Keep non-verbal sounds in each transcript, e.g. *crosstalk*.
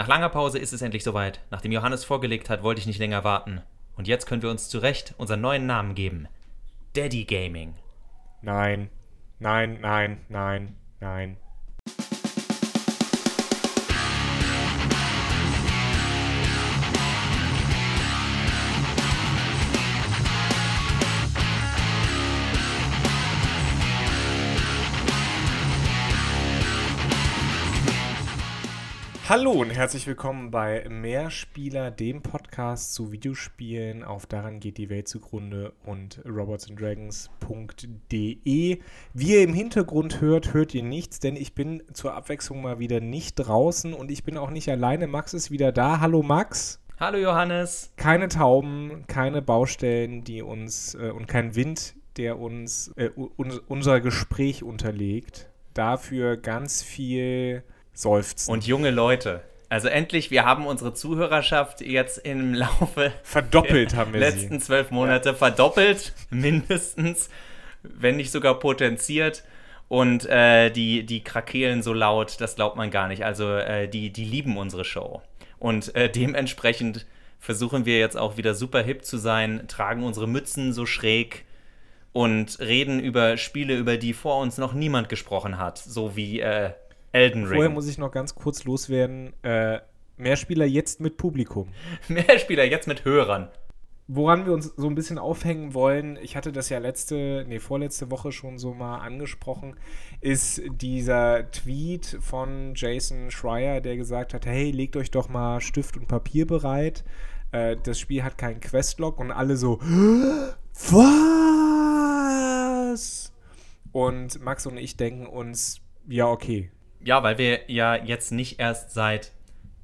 Nach langer Pause ist es endlich soweit. Nachdem Johannes vorgelegt hat, wollte ich nicht länger warten. Und jetzt können wir uns zu Recht unseren neuen Namen geben. Daddy Gaming. Nein, nein, nein, nein, nein. Hallo und herzlich willkommen bei Mehrspieler, dem Podcast zu Videospielen auf Daran geht die Welt zugrunde und robotsanddragons.de. Wie ihr im Hintergrund hört, hört ihr nichts, denn ich bin zur Abwechslung mal wieder nicht draußen und ich bin auch nicht alleine. Max ist wieder da. Hallo Max. Hallo Johannes. Keine Tauben, keine Baustellen, die uns äh, und kein Wind, der uns äh, un unser Gespräch unterlegt. Dafür ganz viel Seufzen. Und junge Leute. Also endlich, wir haben unsere Zuhörerschaft jetzt im *laughs* Laufe verdoppelt haben wir letzten sie. zwölf Monate ja. verdoppelt, mindestens, wenn nicht sogar potenziert. Und äh, die, die krakeelen so laut, das glaubt man gar nicht. Also äh, die, die lieben unsere Show. Und äh, dementsprechend versuchen wir jetzt auch wieder super hip zu sein, tragen unsere Mützen so schräg und reden über Spiele, über die vor uns noch niemand gesprochen hat. So wie äh, Elden Ring. Vorher muss ich noch ganz kurz loswerden. Äh, Mehrspieler jetzt mit Publikum. *laughs* Mehrspieler jetzt mit Hörern. Woran wir uns so ein bisschen aufhängen wollen, ich hatte das ja letzte, nee, vorletzte Woche schon so mal angesprochen, ist dieser Tweet von Jason Schreier, der gesagt hat, hey, legt euch doch mal Stift und Papier bereit. Äh, das Spiel hat keinen Questlog und alle so, *gasps* was? Und Max und ich denken uns, ja, okay, ja, weil wir ja jetzt nicht erst seit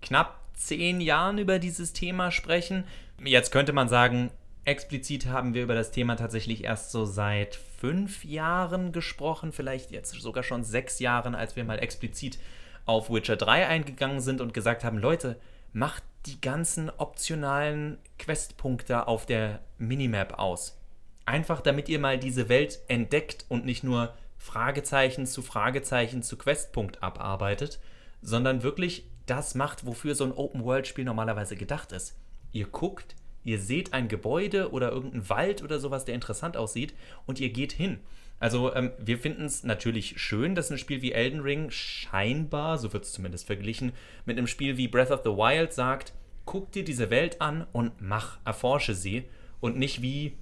knapp zehn Jahren über dieses Thema sprechen. Jetzt könnte man sagen, explizit haben wir über das Thema tatsächlich erst so seit fünf Jahren gesprochen, vielleicht jetzt sogar schon sechs Jahren, als wir mal explizit auf Witcher 3 eingegangen sind und gesagt haben, Leute, macht die ganzen optionalen Questpunkte auf der Minimap aus. Einfach damit ihr mal diese Welt entdeckt und nicht nur Fragezeichen zu Fragezeichen zu Questpunkt abarbeitet, sondern wirklich das macht, wofür so ein Open-World-Spiel normalerweise gedacht ist. Ihr guckt, ihr seht ein Gebäude oder irgendeinen Wald oder sowas, der interessant aussieht, und ihr geht hin. Also ähm, wir finden es natürlich schön, dass ein Spiel wie Elden Ring scheinbar, so wird es zumindest verglichen, mit einem Spiel wie Breath of the Wild sagt, guck dir diese Welt an und mach, erforsche sie und nicht wie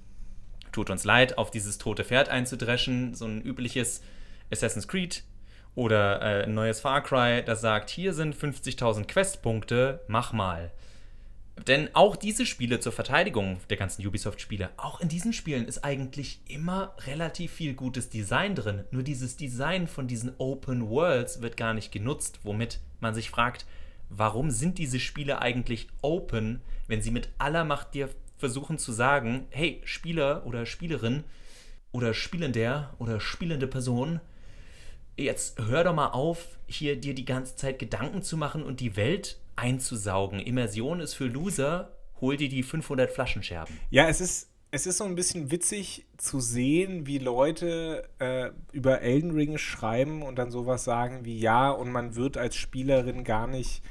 tut uns leid, auf dieses tote Pferd einzudreschen, so ein übliches Assassin's Creed oder äh, ein neues Far Cry, das sagt, hier sind 50.000 Questpunkte, mach mal. Denn auch diese Spiele zur Verteidigung der ganzen Ubisoft-Spiele, auch in diesen Spielen ist eigentlich immer relativ viel gutes Design drin. Nur dieses Design von diesen Open Worlds wird gar nicht genutzt, womit man sich fragt, warum sind diese Spiele eigentlich open, wenn sie mit aller Macht dir versuchen zu sagen, hey, Spieler oder Spielerin oder Spielender oder spielende Person, jetzt hör doch mal auf, hier dir die ganze Zeit Gedanken zu machen und die Welt einzusaugen. Immersion ist für Loser, hol dir die 500 Flaschenscherben. Ja, es ist, es ist so ein bisschen witzig zu sehen, wie Leute äh, über Elden Ring schreiben und dann sowas sagen wie ja, und man wird als Spielerin gar nicht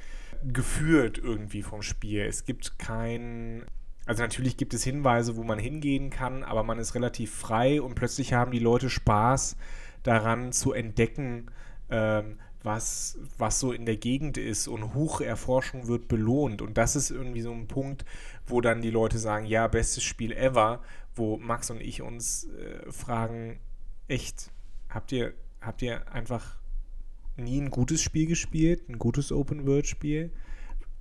geführt irgendwie vom Spiel. Es gibt kein also natürlich gibt es Hinweise, wo man hingehen kann, aber man ist relativ frei und plötzlich haben die Leute Spaß daran zu entdecken, ähm, was, was so in der Gegend ist und Hocherforschung wird belohnt. Und das ist irgendwie so ein Punkt, wo dann die Leute sagen, ja, bestes Spiel ever, wo Max und ich uns äh, fragen, echt, habt ihr, habt ihr einfach nie ein gutes Spiel gespielt, ein gutes Open-World-Spiel?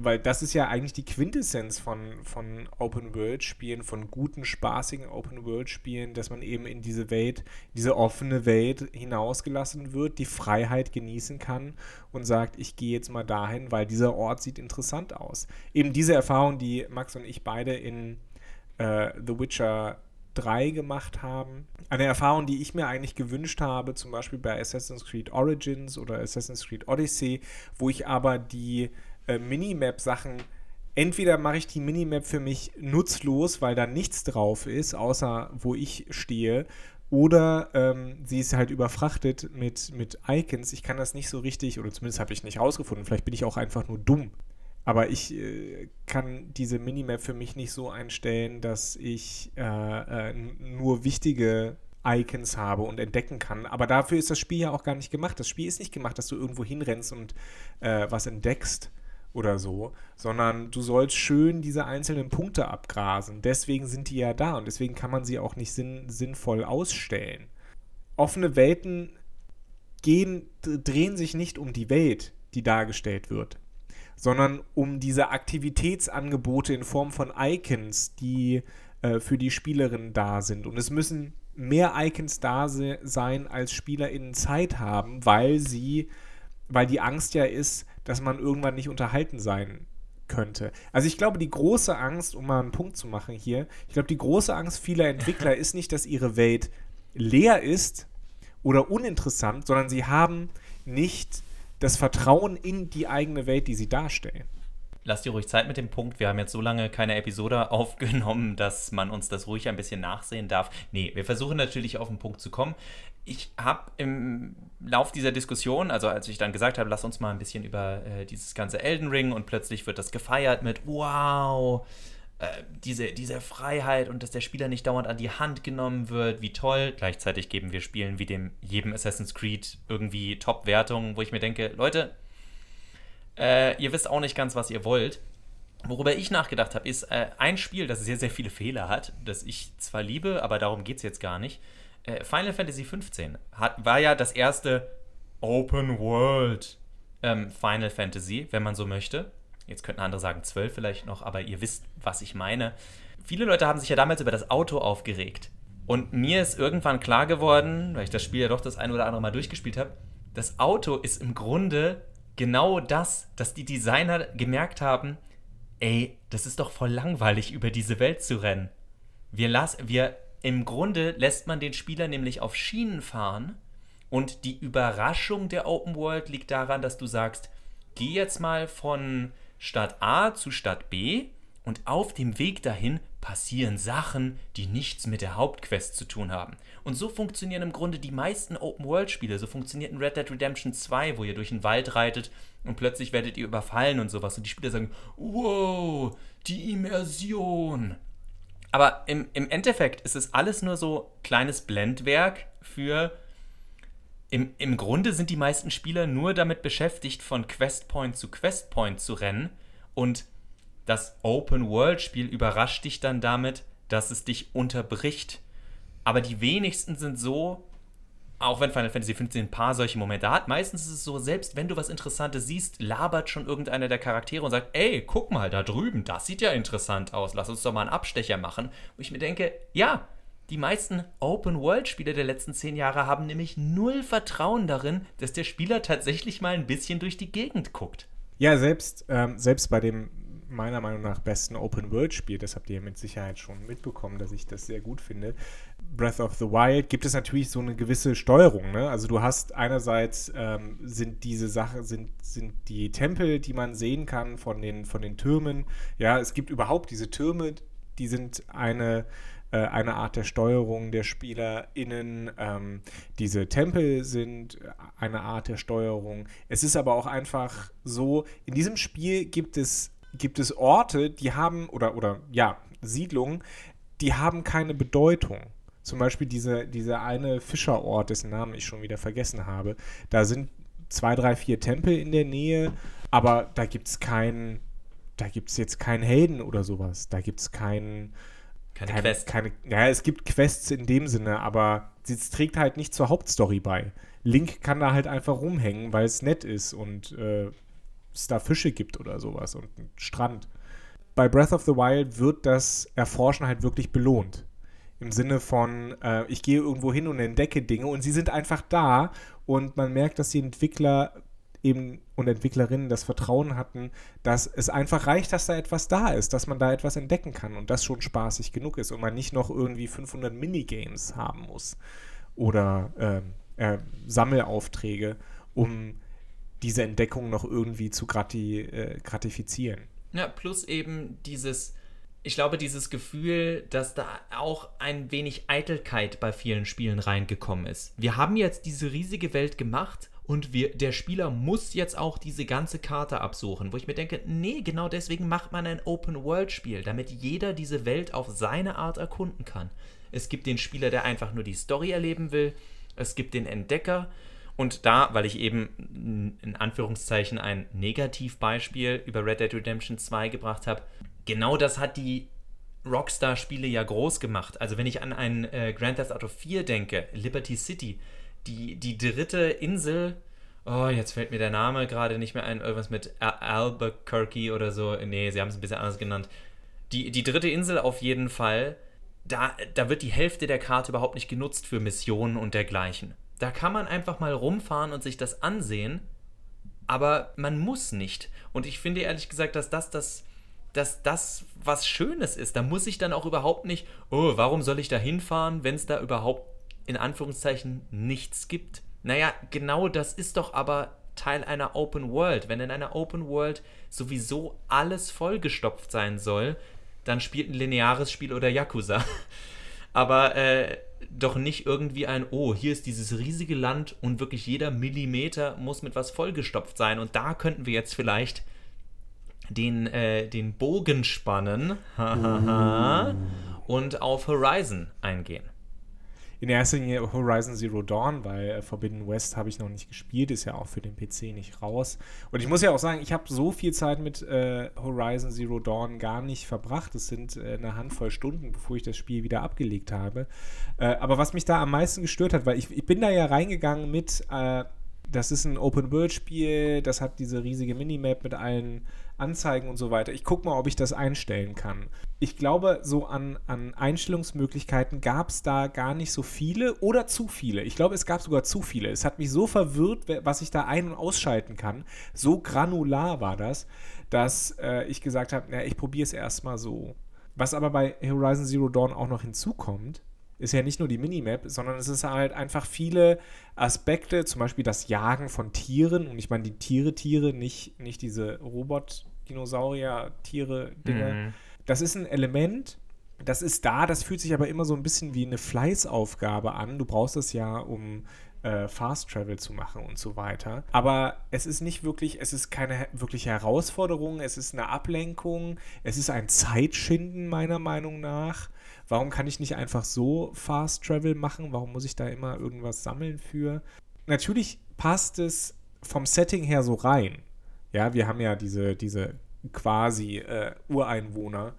Weil das ist ja eigentlich die Quintessenz von, von Open-World-Spielen, von guten, spaßigen Open-World-Spielen, dass man eben in diese Welt, diese offene Welt hinausgelassen wird, die Freiheit genießen kann und sagt, ich gehe jetzt mal dahin, weil dieser Ort sieht interessant aus. Eben diese Erfahrung, die Max und ich beide in äh, The Witcher 3 gemacht haben. Eine Erfahrung, die ich mir eigentlich gewünscht habe, zum Beispiel bei Assassin's Creed Origins oder Assassin's Creed Odyssey, wo ich aber die äh, Minimap-Sachen entweder mache ich die Minimap für mich nutzlos, weil da nichts drauf ist, außer wo ich stehe, oder ähm, sie ist halt überfrachtet mit, mit Icons. Ich kann das nicht so richtig, oder zumindest habe ich nicht rausgefunden, vielleicht bin ich auch einfach nur dumm. Aber ich äh, kann diese Minimap für mich nicht so einstellen, dass ich äh, äh, nur wichtige Icons habe und entdecken kann. Aber dafür ist das Spiel ja auch gar nicht gemacht. Das Spiel ist nicht gemacht, dass du irgendwo hinrennst und äh, was entdeckst oder so, sondern du sollst schön diese einzelnen Punkte abgrasen. Deswegen sind die ja da und deswegen kann man sie auch nicht sinn sinnvoll ausstellen. Offene Welten gehen, drehen sich nicht um die Welt, die dargestellt wird, sondern um diese Aktivitätsangebote in Form von Icons, die äh, für die Spielerinnen da sind. Und es müssen mehr Icons da se sein, als SpielerInnen Zeit haben, weil sie, weil die Angst ja ist, dass man irgendwann nicht unterhalten sein könnte. Also ich glaube, die große Angst, um mal einen Punkt zu machen hier, ich glaube, die große Angst vieler Entwickler *laughs* ist nicht, dass ihre Welt leer ist oder uninteressant, sondern sie haben nicht das Vertrauen in die eigene Welt, die sie darstellen. Lass dir ruhig Zeit mit dem Punkt. Wir haben jetzt so lange keine Episode *laughs* aufgenommen, dass man uns das ruhig ein bisschen nachsehen darf. Nee, wir versuchen natürlich auf den Punkt zu kommen. Ich habe im Lauf dieser Diskussion, also als ich dann gesagt habe, lass uns mal ein bisschen über äh, dieses ganze Elden Ring und plötzlich wird das gefeiert mit Wow, äh, diese, diese Freiheit und dass der Spieler nicht dauernd an die Hand genommen wird, wie toll. Gleichzeitig geben wir Spielen wie dem jedem Assassin's Creed irgendwie Top-Wertungen, wo ich mir denke, Leute, äh, ihr wisst auch nicht ganz, was ihr wollt. Worüber ich nachgedacht habe, ist äh, ein Spiel, das sehr, sehr viele Fehler hat, das ich zwar liebe, aber darum geht es jetzt gar nicht. Äh, Final Fantasy XV hat, war ja das erste Open World ähm, Final Fantasy, wenn man so möchte. Jetzt könnten andere sagen 12 vielleicht noch, aber ihr wisst, was ich meine. Viele Leute haben sich ja damals über das Auto aufgeregt. Und mir ist irgendwann klar geworden, weil ich das Spiel ja doch das ein oder andere Mal durchgespielt habe, das Auto ist im Grunde genau das, dass die Designer gemerkt haben, ey, das ist doch voll langweilig, über diese Welt zu rennen. Wir lassen, wir, im Grunde lässt man den Spieler nämlich auf Schienen fahren und die Überraschung der Open World liegt daran, dass du sagst, geh jetzt mal von Stadt A zu Stadt B und auf dem Weg dahin passieren Sachen, die nichts mit der Hauptquest zu tun haben. Und so funktionieren im Grunde die meisten Open-World-Spiele. So funktioniert ein Red Dead Redemption 2, wo ihr durch den Wald reitet und plötzlich werdet ihr überfallen und sowas. Und die Spieler sagen, wow, die Immersion. Aber im, im Endeffekt ist es alles nur so kleines Blendwerk für. Im, Im Grunde sind die meisten Spieler nur damit beschäftigt, von Questpoint zu Questpoint zu rennen und das Open-World-Spiel überrascht dich dann damit, dass es dich unterbricht. Aber die wenigsten sind so, auch wenn Final Fantasy XV ein paar solche Momente hat, meistens ist es so, selbst wenn du was Interessantes siehst, labert schon irgendeiner der Charaktere und sagt, ey, guck mal, da drüben, das sieht ja interessant aus, lass uns doch mal einen Abstecher machen. Wo ich mir denke, ja, die meisten Open-World-Spiele der letzten zehn Jahre haben nämlich null Vertrauen darin, dass der Spieler tatsächlich mal ein bisschen durch die Gegend guckt. Ja, selbst, ähm, selbst bei dem meiner Meinung nach besten Open-World-Spiel, das habt ihr mit Sicherheit schon mitbekommen, dass ich das sehr gut finde. Breath of the Wild gibt es natürlich so eine gewisse Steuerung. Ne? Also du hast einerseits ähm, sind diese Sachen, sind, sind die Tempel, die man sehen kann von den, von den Türmen. Ja, es gibt überhaupt diese Türme, die sind eine, äh, eine Art der Steuerung der SpielerInnen. Ähm, diese Tempel sind eine Art der Steuerung. Es ist aber auch einfach so, in diesem Spiel gibt es gibt es Orte, die haben, oder, oder ja, Siedlungen, die haben keine Bedeutung. Zum Beispiel diese, dieser eine Fischerort, dessen Namen ich schon wieder vergessen habe. Da sind zwei, drei, vier Tempel in der Nähe, aber da gibt es keinen, da gibt es jetzt keinen Helden oder sowas. Da gibt es keinen. Keine, keine Quest. Keine, ja, es gibt Quests in dem Sinne, aber es trägt halt nicht zur Hauptstory bei. Link kann da halt einfach rumhängen, weil es nett ist und äh, es da Fische gibt oder sowas und einen Strand. Bei Breath of the Wild wird das Erforschen halt wirklich belohnt. Im Sinne von, äh, ich gehe irgendwo hin und entdecke Dinge und sie sind einfach da und man merkt, dass die Entwickler eben und Entwicklerinnen das Vertrauen hatten, dass es einfach reicht, dass da etwas da ist, dass man da etwas entdecken kann und das schon spaßig genug ist und man nicht noch irgendwie 500 Minigames haben muss oder äh, äh, Sammelaufträge, um diese Entdeckung noch irgendwie zu grati, äh, gratifizieren. Ja, plus eben dieses, ich glaube, dieses Gefühl, dass da auch ein wenig Eitelkeit bei vielen Spielen reingekommen ist. Wir haben jetzt diese riesige Welt gemacht und wir, der Spieler muss jetzt auch diese ganze Karte absuchen, wo ich mir denke, nee, genau deswegen macht man ein Open-World-Spiel, damit jeder diese Welt auf seine Art erkunden kann. Es gibt den Spieler, der einfach nur die Story erleben will, es gibt den Entdecker, und da, weil ich eben in Anführungszeichen ein Negativbeispiel über Red Dead Redemption 2 gebracht habe, genau das hat die Rockstar-Spiele ja groß gemacht. Also wenn ich an ein äh, Grand Theft Auto 4 denke, Liberty City, die, die dritte Insel, oh, jetzt fällt mir der Name gerade nicht mehr ein, irgendwas mit Al Albuquerque oder so. Nee, sie haben es ein bisschen anders genannt. Die, die dritte Insel auf jeden Fall, da, da wird die Hälfte der Karte überhaupt nicht genutzt für Missionen und dergleichen. Da kann man einfach mal rumfahren und sich das ansehen, aber man muss nicht. Und ich finde ehrlich gesagt, dass das das dass das was Schönes ist. Da muss ich dann auch überhaupt nicht, oh, warum soll ich da hinfahren, wenn es da überhaupt in Anführungszeichen nichts gibt? Naja, genau das ist doch aber Teil einer Open World. Wenn in einer Open World sowieso alles vollgestopft sein soll, dann spielt ein lineares Spiel oder Yakuza. *laughs* aber äh, doch nicht irgendwie ein, oh, hier ist dieses riesige Land und wirklich jeder Millimeter muss mit was vollgestopft sein. Und da könnten wir jetzt vielleicht den, äh, den Bogen spannen uh. und auf Horizon eingehen. In erster Linie Horizon Zero Dawn, weil äh, Forbidden West habe ich noch nicht gespielt, ist ja auch für den PC nicht raus. Und ich muss ja auch sagen, ich habe so viel Zeit mit äh, Horizon Zero Dawn gar nicht verbracht. Es sind äh, eine Handvoll Stunden, bevor ich das Spiel wieder abgelegt habe. Äh, aber was mich da am meisten gestört hat, weil ich, ich bin da ja reingegangen mit, äh, das ist ein Open-World-Spiel, das hat diese riesige Minimap mit allen Anzeigen und so weiter. Ich gucke mal, ob ich das einstellen kann. Ich glaube, so an, an Einstellungsmöglichkeiten gab es da gar nicht so viele oder zu viele. Ich glaube, es gab sogar zu viele. Es hat mich so verwirrt, was ich da ein- und ausschalten kann. So granular war das, dass äh, ich gesagt habe, ich probiere es erstmal so. Was aber bei Horizon Zero Dawn auch noch hinzukommt, ist ja nicht nur die Minimap, sondern es ist halt einfach viele Aspekte, zum Beispiel das Jagen von Tieren. Und ich meine die Tiere, Tiere, nicht, nicht diese Robot- Dinosaurier, Tiere, Dinge. Mhm. Das ist ein Element, das ist da, das fühlt sich aber immer so ein bisschen wie eine Fleißaufgabe an. Du brauchst es ja, um äh, Fast Travel zu machen und so weiter. Aber es ist nicht wirklich, es ist keine wirkliche Herausforderung, es ist eine Ablenkung, es ist ein Zeitschinden meiner Meinung nach. Warum kann ich nicht einfach so Fast Travel machen? Warum muss ich da immer irgendwas sammeln für? Natürlich passt es vom Setting her so rein. Ja, wir haben ja diese, diese quasi äh, Ureinwohner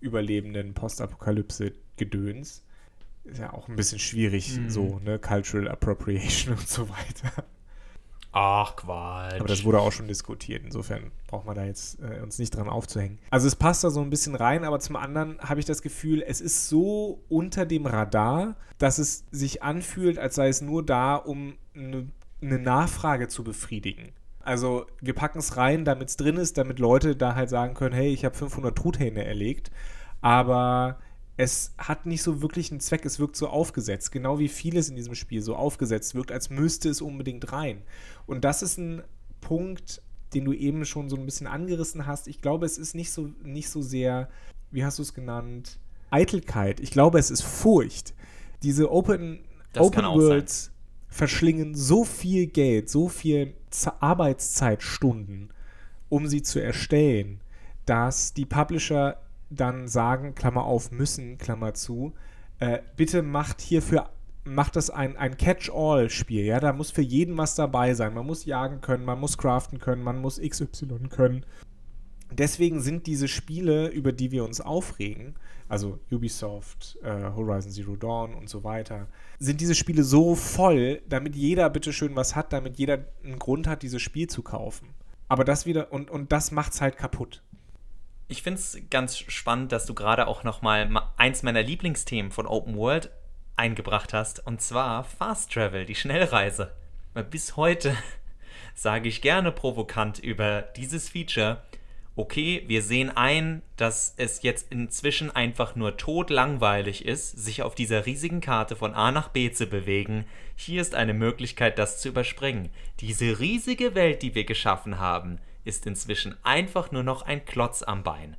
überlebenden Postapokalypse-Gedöns. Ist ja auch ein bisschen schwierig, mhm. so, ne? Cultural Appropriation *laughs* und so weiter. Ach, Quatsch. Aber das wurde auch schon diskutiert. Insofern braucht man da jetzt äh, uns nicht dran aufzuhängen. Also es passt da so ein bisschen rein, aber zum anderen habe ich das Gefühl, es ist so unter dem Radar, dass es sich anfühlt, als sei es nur da, um eine, eine Nachfrage zu befriedigen. Also wir packen es rein, damit es drin ist, damit Leute da halt sagen können, hey, ich habe 500 Truthähne erlegt. Aber es hat nicht so wirklich einen Zweck, es wirkt so aufgesetzt, genau wie vieles in diesem Spiel so aufgesetzt wirkt, als müsste es unbedingt rein. Und das ist ein Punkt, den du eben schon so ein bisschen angerissen hast. Ich glaube, es ist nicht so, nicht so sehr, wie hast du es genannt, Eitelkeit. Ich glaube, es ist Furcht. Diese Open, Open Worlds verschlingen so viel Geld, so viel Arbeitszeitstunden, um sie zu erstellen, dass die Publisher dann sagen, Klammer auf, müssen, Klammer zu, äh, bitte macht hierfür macht das ein, ein Catch-all-Spiel, ja, da muss für jeden was dabei sein. Man muss jagen können, man muss craften können, man muss XY können. Deswegen sind diese Spiele, über die wir uns aufregen, also Ubisoft, äh, Horizon Zero Dawn und so weiter, sind diese Spiele so voll, damit jeder bitteschön was hat, damit jeder einen Grund hat, dieses Spiel zu kaufen. Aber das wieder, und, und das macht's halt kaputt. Ich finde es ganz spannend, dass du gerade auch noch mal eins meiner Lieblingsthemen von Open World eingebracht hast, und zwar Fast Travel, die Schnellreise. Bis heute *laughs* sage ich gerne provokant über dieses Feature, okay, wir sehen ein, dass es jetzt inzwischen einfach nur totlangweilig ist, sich auf dieser riesigen Karte von A nach B zu bewegen. Hier ist eine Möglichkeit, das zu überspringen. Diese riesige Welt, die wir geschaffen haben, ist inzwischen einfach nur noch ein Klotz am Bein.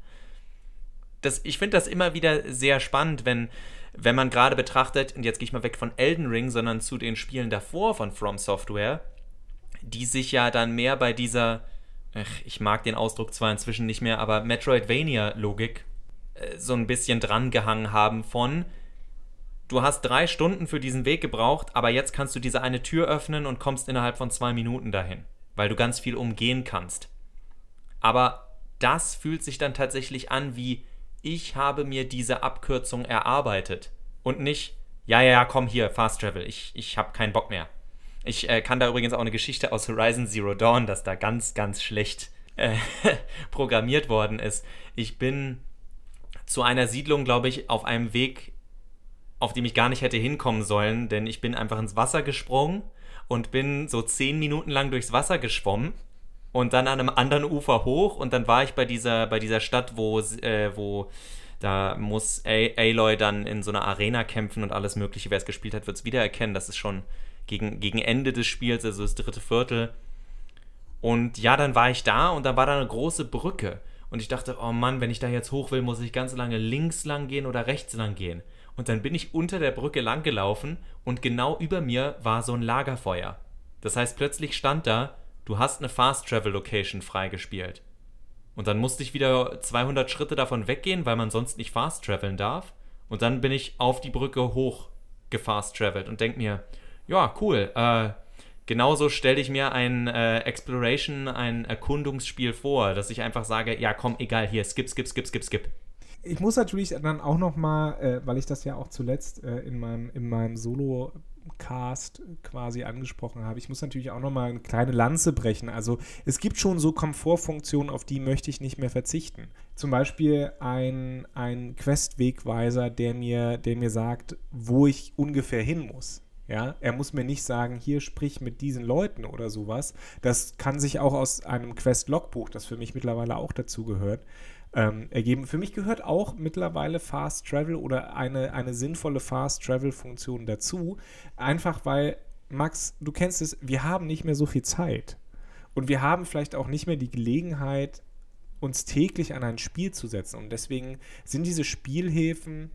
Das, ich finde das immer wieder sehr spannend, wenn, wenn man gerade betrachtet, und jetzt gehe ich mal weg von Elden Ring, sondern zu den Spielen davor von From Software, die sich ja dann mehr bei dieser, ich mag den Ausdruck zwar inzwischen nicht mehr, aber Metroidvania-Logik äh, so ein bisschen drangehangen haben von, du hast drei Stunden für diesen Weg gebraucht, aber jetzt kannst du diese eine Tür öffnen und kommst innerhalb von zwei Minuten dahin, weil du ganz viel umgehen kannst. Aber das fühlt sich dann tatsächlich an wie, ich habe mir diese Abkürzung erarbeitet und nicht, ja, ja, ja, komm hier, Fast Travel, ich, ich habe keinen Bock mehr. Ich äh, kann da übrigens auch eine Geschichte aus Horizon Zero Dawn, dass da ganz, ganz schlecht äh, *laughs* programmiert worden ist. Ich bin zu einer Siedlung, glaube ich, auf einem Weg, auf dem ich gar nicht hätte hinkommen sollen, denn ich bin einfach ins Wasser gesprungen und bin so zehn Minuten lang durchs Wasser geschwommen und dann an einem anderen Ufer hoch und dann war ich bei dieser, bei dieser Stadt, wo, äh, wo da muss Aloy dann in so einer Arena kämpfen und alles Mögliche. Wer es gespielt hat, wird es wiedererkennen. Das ist schon gegen, gegen Ende des Spiels, also das dritte Viertel. Und ja, dann war ich da und da war da eine große Brücke. Und ich dachte, oh Mann, wenn ich da jetzt hoch will, muss ich ganz lange links lang gehen oder rechts lang gehen. Und dann bin ich unter der Brücke lang gelaufen und genau über mir war so ein Lagerfeuer. Das heißt, plötzlich stand da, du hast eine Fast Travel Location freigespielt. Und dann musste ich wieder 200 Schritte davon weggehen, weil man sonst nicht fast traveln darf. Und dann bin ich auf die Brücke hoch gefast travelt und denke mir, ja, cool. Äh, genauso stelle ich mir ein äh, Exploration, ein Erkundungsspiel vor, dass ich einfach sage, ja, komm, egal, hier, skip, skip, skip, skip, skip. Ich muss natürlich dann auch noch mal, äh, weil ich das ja auch zuletzt äh, in meinem, in meinem Solo Cast quasi angesprochen habe. Ich muss natürlich auch nochmal eine kleine Lanze brechen. Also es gibt schon so Komfortfunktionen, auf die möchte ich nicht mehr verzichten. Zum Beispiel ein, ein Quest-Wegweiser, der mir, der mir sagt, wo ich ungefähr hin muss. Ja, er muss mir nicht sagen, hier sprich mit diesen Leuten oder sowas. Das kann sich auch aus einem Quest-Logbuch, das für mich mittlerweile auch dazu gehört, ähm, ergeben. Für mich gehört auch mittlerweile Fast Travel oder eine, eine sinnvolle Fast Travel-Funktion dazu. Einfach weil, Max, du kennst es, wir haben nicht mehr so viel Zeit. Und wir haben vielleicht auch nicht mehr die Gelegenheit, uns täglich an ein Spiel zu setzen. Und deswegen sind diese Spielhäfen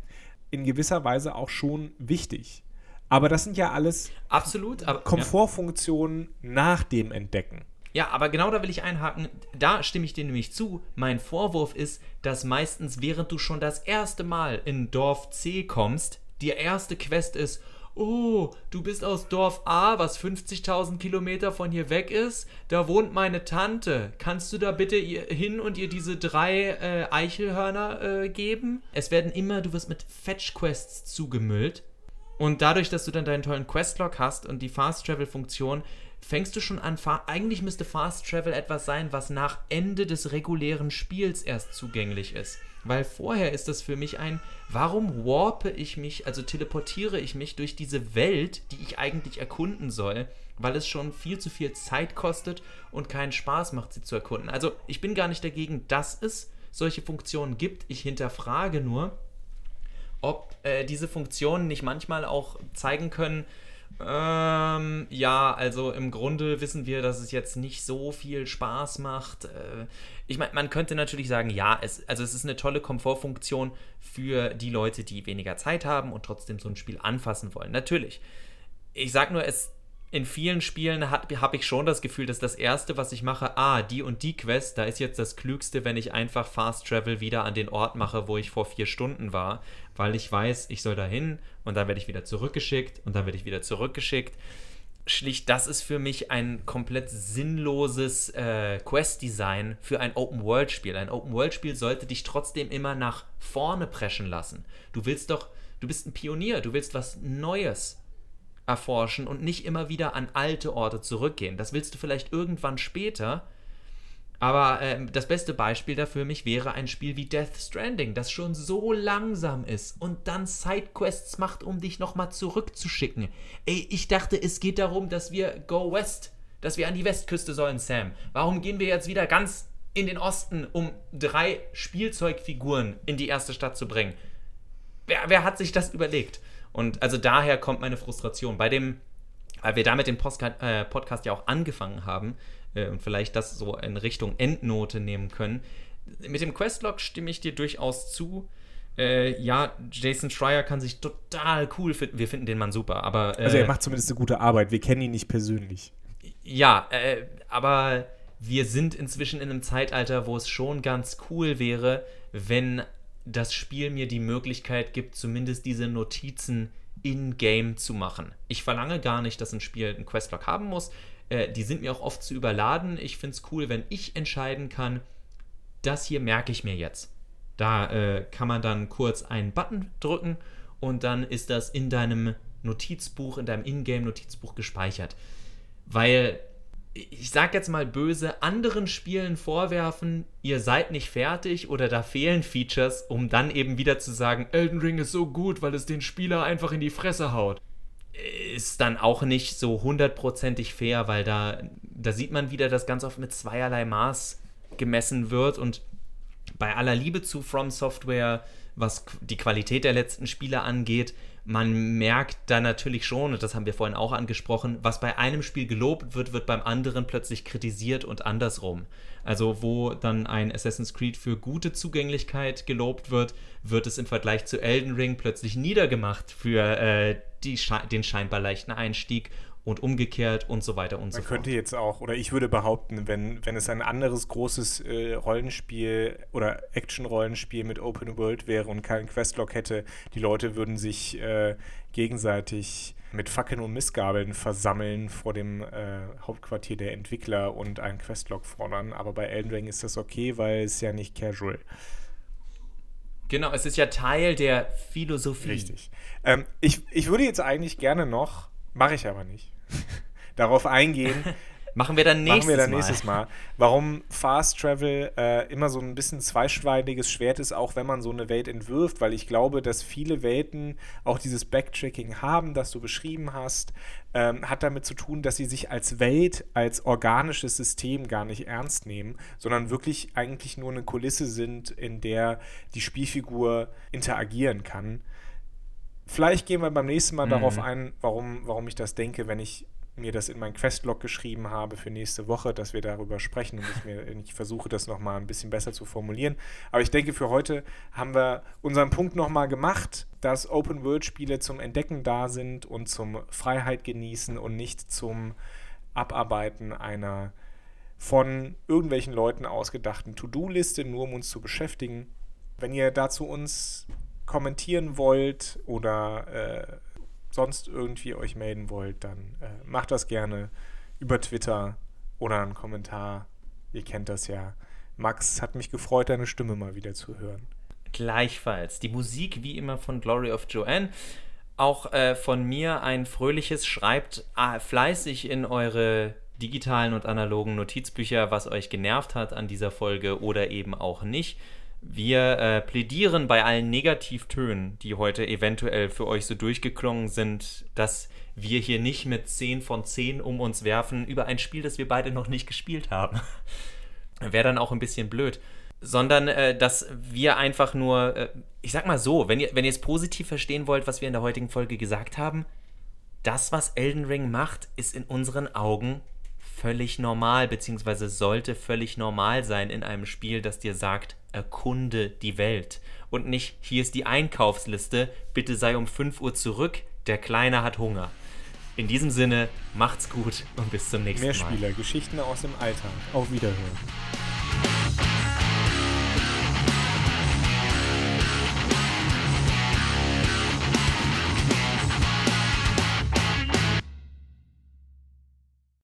in gewisser Weise auch schon wichtig. Aber das sind ja alles Absolut, aber, Komfortfunktionen ja. nach dem Entdecken. Ja, aber genau da will ich einhaken. Da stimme ich dir nämlich zu. Mein Vorwurf ist, dass meistens, während du schon das erste Mal in Dorf C kommst, die erste Quest ist, oh, du bist aus Dorf A, was 50.000 Kilometer von hier weg ist. Da wohnt meine Tante. Kannst du da bitte hin und ihr diese drei äh, Eichelhörner äh, geben? Es werden immer, du wirst mit Fetch-Quests zugemüllt. Und dadurch, dass du dann deinen tollen Questlog hast und die Fast-Travel-Funktion, fängst du schon an, eigentlich müsste Fast Travel etwas sein, was nach Ende des regulären Spiels erst zugänglich ist. Weil vorher ist das für mich ein, warum warpe ich mich, also teleportiere ich mich durch diese Welt, die ich eigentlich erkunden soll, weil es schon viel zu viel Zeit kostet und keinen Spaß macht, sie zu erkunden. Also ich bin gar nicht dagegen, dass es solche Funktionen gibt. Ich hinterfrage nur, ob äh, diese Funktionen nicht manchmal auch zeigen können, ähm, ja, also im Grunde wissen wir, dass es jetzt nicht so viel Spaß macht. Äh, ich meine, man könnte natürlich sagen, ja, es, also es ist eine tolle Komfortfunktion für die Leute, die weniger Zeit haben und trotzdem so ein Spiel anfassen wollen. Natürlich. Ich sag nur, es in vielen Spielen habe ich schon das Gefühl, dass das erste, was ich mache, ah, die und die Quest, da ist jetzt das Klügste, wenn ich einfach Fast Travel wieder an den Ort mache, wo ich vor vier Stunden war, weil ich weiß, ich soll dahin und dann werde ich wieder zurückgeschickt und dann werde ich wieder zurückgeschickt. Schlicht, das ist für mich ein komplett sinnloses äh, Quest-Design für ein Open-World-Spiel. Ein Open-World-Spiel sollte dich trotzdem immer nach vorne preschen lassen. Du willst doch, du bist ein Pionier, du willst was Neues erforschen und nicht immer wieder an alte Orte zurückgehen. Das willst du vielleicht irgendwann später. Aber äh, das beste Beispiel dafür mich wäre ein Spiel wie Death Stranding, das schon so langsam ist und dann Sidequests macht, um dich nochmal zurückzuschicken. Ey, ich dachte, es geht darum, dass wir Go West, dass wir an die Westküste sollen, Sam. Warum gehen wir jetzt wieder ganz in den Osten, um drei Spielzeugfiguren in die erste Stadt zu bringen? Wer, wer hat sich das überlegt? Und also daher kommt meine Frustration. Bei dem, weil wir damit den Postcard, äh, Podcast ja auch angefangen haben äh, und vielleicht das so in Richtung Endnote nehmen können. Mit dem Questlog stimme ich dir durchaus zu. Äh, ja, Jason Schreier kann sich total cool finden. Wir finden den Mann super, aber. also er äh, macht zumindest eine gute Arbeit. Wir kennen ihn nicht persönlich. Ja, äh, aber wir sind inzwischen in einem Zeitalter, wo es schon ganz cool wäre, wenn das Spiel mir die Möglichkeit gibt, zumindest diese Notizen in-game zu machen. Ich verlange gar nicht, dass ein Spiel einen Questlog haben muss. Äh, die sind mir auch oft zu überladen. Ich finde es cool, wenn ich entscheiden kann, das hier merke ich mir jetzt. Da äh, kann man dann kurz einen Button drücken und dann ist das in deinem Notizbuch, in deinem Ingame-Notizbuch gespeichert. Weil ich sag jetzt mal böse, anderen Spielen vorwerfen, ihr seid nicht fertig oder da fehlen Features, um dann eben wieder zu sagen, Elden Ring ist so gut, weil es den Spieler einfach in die Fresse haut. Ist dann auch nicht so hundertprozentig fair, weil da, da sieht man wieder, dass ganz oft mit zweierlei Maß gemessen wird und bei aller Liebe zu From Software, was die Qualität der letzten Spiele angeht, man merkt da natürlich schon, und das haben wir vorhin auch angesprochen, was bei einem Spiel gelobt wird, wird beim anderen plötzlich kritisiert und andersrum. Also wo dann ein Assassin's Creed für gute Zugänglichkeit gelobt wird, wird es im Vergleich zu Elden Ring plötzlich niedergemacht für äh, die, den scheinbar leichten Einstieg und umgekehrt und so weiter und Man so fort. Man könnte jetzt auch, oder ich würde behaupten, wenn, wenn es ein anderes großes äh, Rollenspiel oder Action-Rollenspiel mit Open World wäre und keinen Questlog hätte, die Leute würden sich äh, gegenseitig mit Fackeln und Missgabeln versammeln vor dem äh, Hauptquartier der Entwickler und einen Questlog fordern. Aber bei Elden Ring ist das okay, weil es ja nicht casual. Genau, es ist ja Teil der Philosophie. Richtig. Ähm, ich, ich würde jetzt eigentlich gerne noch Mache ich aber nicht. *laughs* Darauf eingehen. *laughs* Machen wir dann nächstes, Machen wir dann nächstes Mal. Mal. Warum Fast Travel äh, immer so ein bisschen zweischweidiges Schwert ist, auch wenn man so eine Welt entwirft, weil ich glaube, dass viele Welten auch dieses Backtracking haben, das du beschrieben hast, ähm, hat damit zu tun, dass sie sich als Welt, als organisches System gar nicht ernst nehmen, sondern wirklich eigentlich nur eine Kulisse sind, in der die Spielfigur interagieren kann. Vielleicht gehen wir beim nächsten Mal mhm. darauf ein, warum, warum ich das denke, wenn ich mir das in meinen Questlog geschrieben habe für nächste Woche, dass wir darüber sprechen und ich, mir, *laughs* ich versuche das nochmal ein bisschen besser zu formulieren. Aber ich denke, für heute haben wir unseren Punkt nochmal gemacht, dass Open-World-Spiele zum Entdecken da sind und zum Freiheit genießen und nicht zum Abarbeiten einer von irgendwelchen Leuten ausgedachten To-Do-Liste, nur um uns zu beschäftigen. Wenn ihr dazu uns kommentieren wollt oder äh, sonst irgendwie euch melden wollt, dann äh, macht das gerne über Twitter oder einen Kommentar. Ihr kennt das ja. Max, hat mich gefreut, deine Stimme mal wieder zu hören. Gleichfalls. Die Musik wie immer von Glory of Joanne. Auch äh, von mir ein fröhliches. Schreibt äh, fleißig in eure digitalen und analogen Notizbücher, was euch genervt hat an dieser Folge oder eben auch nicht. Wir äh, plädieren bei allen Negativtönen, die heute eventuell für euch so durchgeklungen sind, dass wir hier nicht mit 10 von 10 um uns werfen über ein Spiel, das wir beide noch nicht gespielt haben. *laughs* Wäre dann auch ein bisschen blöd. Sondern, äh, dass wir einfach nur, äh, ich sag mal so, wenn ihr, wenn ihr es positiv verstehen wollt, was wir in der heutigen Folge gesagt haben, das, was Elden Ring macht, ist in unseren Augen völlig normal, beziehungsweise sollte völlig normal sein in einem Spiel, das dir sagt, erkunde die Welt. Und nicht, hier ist die Einkaufsliste, bitte sei um 5 Uhr zurück, der Kleine hat Hunger. In diesem Sinne, macht's gut und bis zum nächsten Mehr Mal. Mehr Spieler, Geschichten aus dem Alltag. Auf Wiederhören.